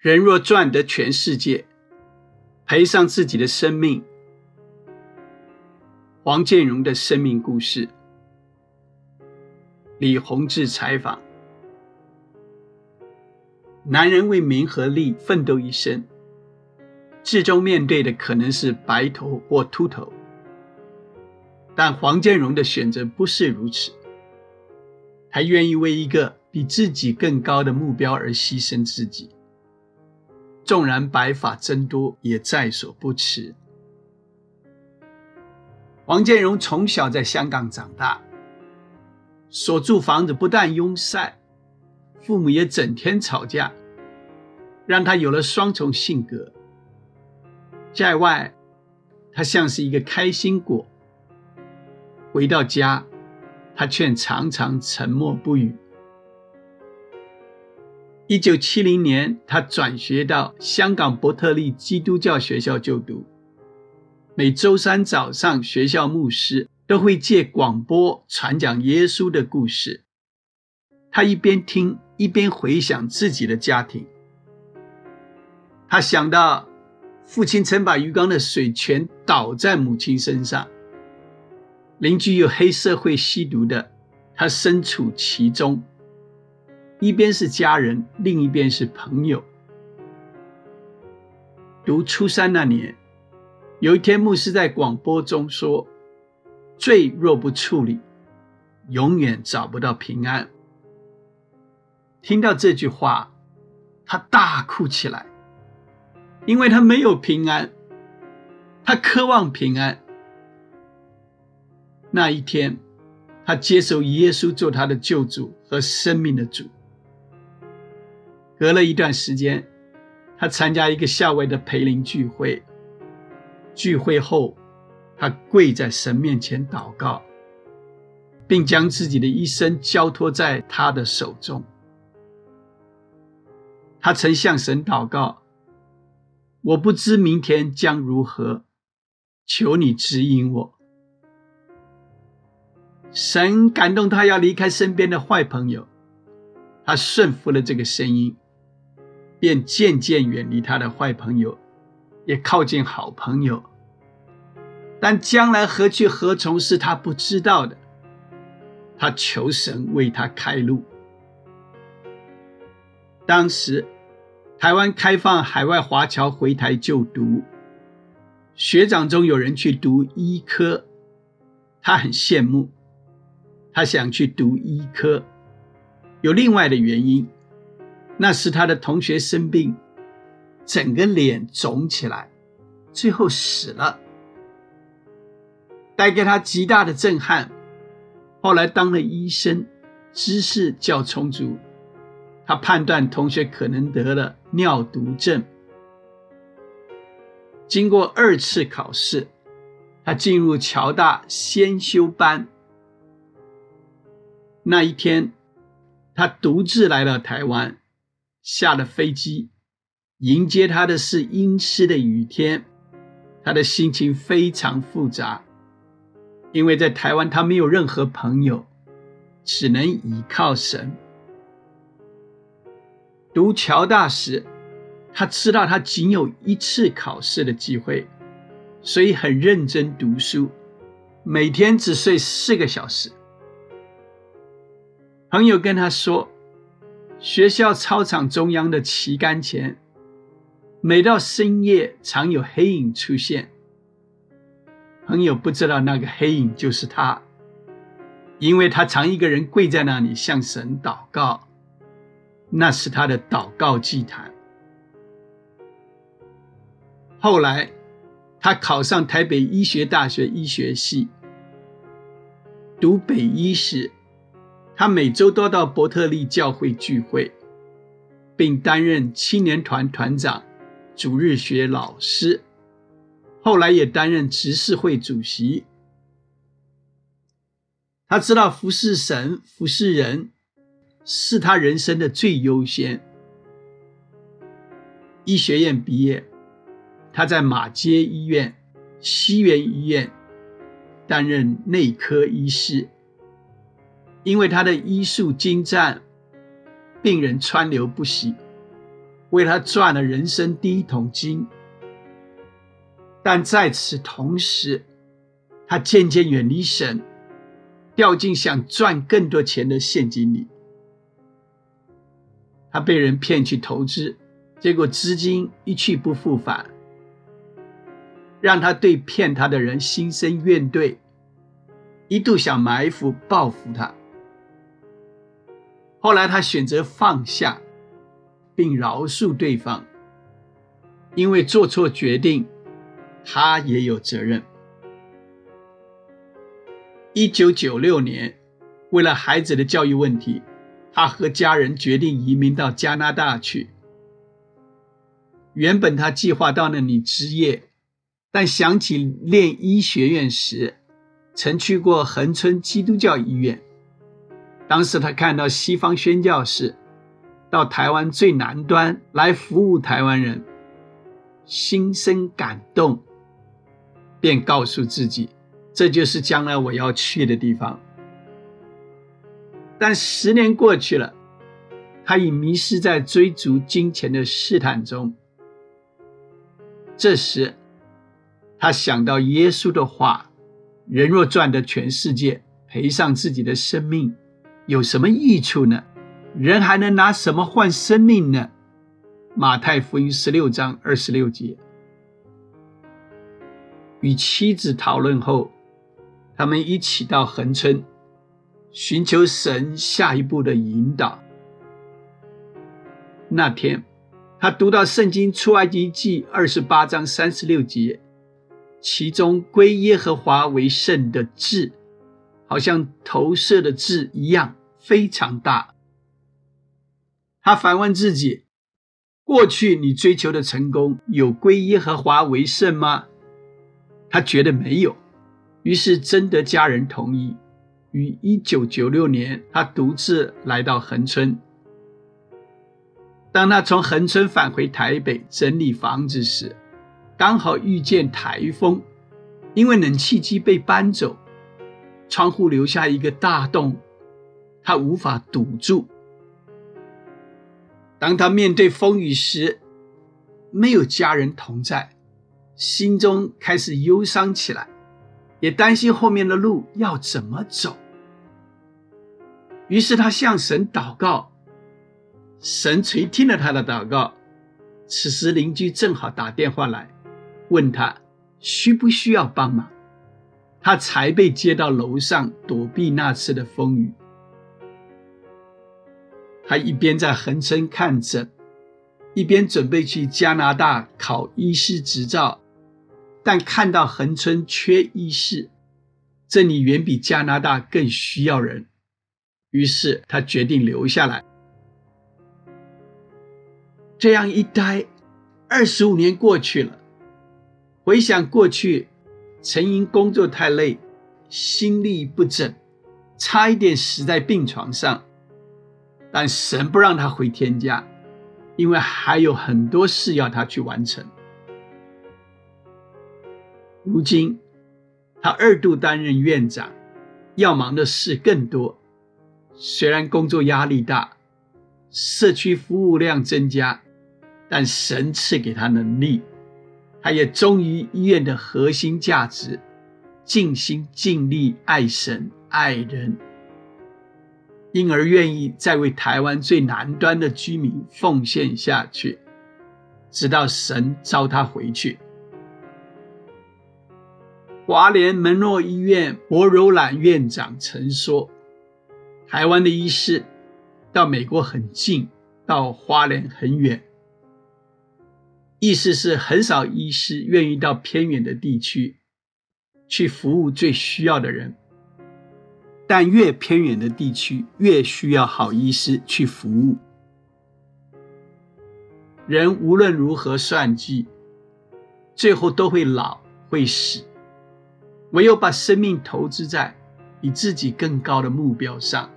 人若赚得全世界，赔上自己的生命。黄建荣的生命故事。李洪志采访：男人为名和利奋斗一生，最终面对的可能是白头或秃头。但黄建荣的选择不是如此，他愿意为一个比自己更高的目标而牺牲自己，纵然白发增多也在所不辞。王建荣从小在香港长大，所住房子不但拥塞，父母也整天吵架，让他有了双重性格。在外，他像是一个开心果。回到家，他却常常沉默不语。一九七零年，他转学到香港伯特利基督教学校就读。每周三早上，学校牧师都会借广播传讲耶稣的故事。他一边听，一边回想自己的家庭。他想到，父亲曾把鱼缸的水全倒在母亲身上。邻居有黑社会吸毒的，他身处其中。一边是家人，另一边是朋友。读初三那年，有一天牧师在广播中说：“罪若不处理，永远找不到平安。”听到这句话，他大哭起来，因为他没有平安，他渴望平安。那一天，他接受耶稣做他的救主和生命的主。隔了一段时间，他参加一个校外的培灵聚会。聚会后，他跪在神面前祷告，并将自己的一生交托在他的手中。他曾向神祷告：“我不知明天将如何，求你指引我。”神感动他要离开身边的坏朋友，他顺服了这个声音，便渐渐远离他的坏朋友，也靠近好朋友。但将来何去何从是他不知道的，他求神为他开路。当时台湾开放海外华侨回台就读，学长中有人去读医科，他很羡慕。他想去读医科，有另外的原因，那是他的同学生病，整个脸肿起来，最后死了，带给他极大的震撼。后来当了医生，知识较充足，他判断同学可能得了尿毒症。经过二次考试，他进入侨大先修班。那一天，他独自来到台湾，下了飞机，迎接他的是阴湿的雨天，他的心情非常复杂，因为在台湾他没有任何朋友，只能依靠神。读侨大时，他知道他仅有一次考试的机会，所以很认真读书，每天只睡四个小时。朋友跟他说，学校操场中央的旗杆前，每到深夜常有黑影出现。朋友不知道那个黑影就是他，因为他常一个人跪在那里向神祷告，那是他的祷告祭坛。后来，他考上台北医学大学医学系，读北医时。他每周都到伯特利教会聚会，并担任青年团团长、主日学老师，后来也担任执事会主席。他知道服侍神、服侍人是他人生的最优先。医学院毕业，他在马街医院、西园医院担任内科医师。因为他的医术精湛，病人川流不息，为他赚了人生第一桶金。但在此同时，他渐渐远离神，掉进想赚更多钱的陷阱里。他被人骗去投资，结果资金一去不复返，让他对骗他的人心生怨怼，一度想埋伏报复他。后来他选择放下，并饶恕对方，因为做错决定。他也有责任。一九九六年，为了孩子的教育问题，他和家人决定移民到加拿大去。原本他计划到那里执业，但想起念医学院时曾去过恒春基督教医院，当时他看到西方宣教士到台湾最南端来服务台湾人，心生感动。便告诉自己，这就是将来我要去的地方。但十年过去了，他已迷失在追逐金钱的试探中。这时，他想到耶稣的话：“人若赚得全世界，赔上自己的生命，有什么益处呢？人还能拿什么换生命呢？”马太福音十六章二十六节。与妻子讨论后，他们一起到横村，寻求神下一步的引导。那天，他读到《圣经出埃及记》二十八章三十六节，其中“归耶和华为圣”的字，好像投射的字一样，非常大。他反问自己：过去你追求的成功，有归耶和华为圣吗？他觉得没有，于是征得家人同意，于一九九六年，他独自来到恒春。当他从恒春返回台北整理房子时，刚好遇见台风，因为冷气机被搬走，窗户留下一个大洞，他无法堵住。当他面对风雨时，没有家人同在。心中开始忧伤起来，也担心后面的路要怎么走。于是他向神祷告，神垂听了他的祷告。此时邻居正好打电话来，问他需不需要帮忙，他才被接到楼上躲避那次的风雨。他一边在横村看诊，一边准备去加拿大考医师执照。但看到恒春缺医师，这里远比加拿大更需要人，于是他决定留下来。这样一待，二十五年过去了。回想过去，曾因工作太累，心力不整，差一点死在病床上，但神不让他回天家，因为还有很多事要他去完成。如今，他二度担任院长，要忙的事更多。虽然工作压力大，社区服务量增加，但神赐给他能力，他也忠于医院的核心价值，尽心尽力爱神爱人，因而愿意再为台湾最南端的居民奉献下去，直到神召他回去。华联门诺医院博柔兰院长曾说：“台湾的医师到美国很近，到花莲很远。意思是很少医师愿意到偏远的地区去服务最需要的人，但越偏远的地区越需要好医师去服务。人无论如何算计，最后都会老，会死。”唯有把生命投资在比自己更高的目标上，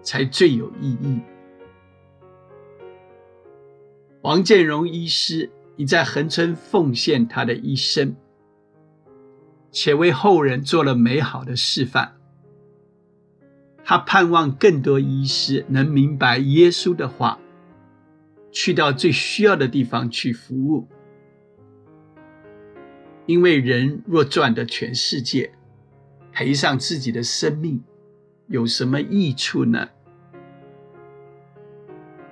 才最有意义。王建荣医师已在恒春奉献他的一生，且为后人做了美好的示范。他盼望更多医师能明白耶稣的话，去到最需要的地方去服务。因为人若赚得全世界，赔上自己的生命，有什么益处呢？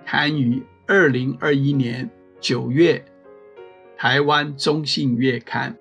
刊于二零二一年九月，台湾中信月刊。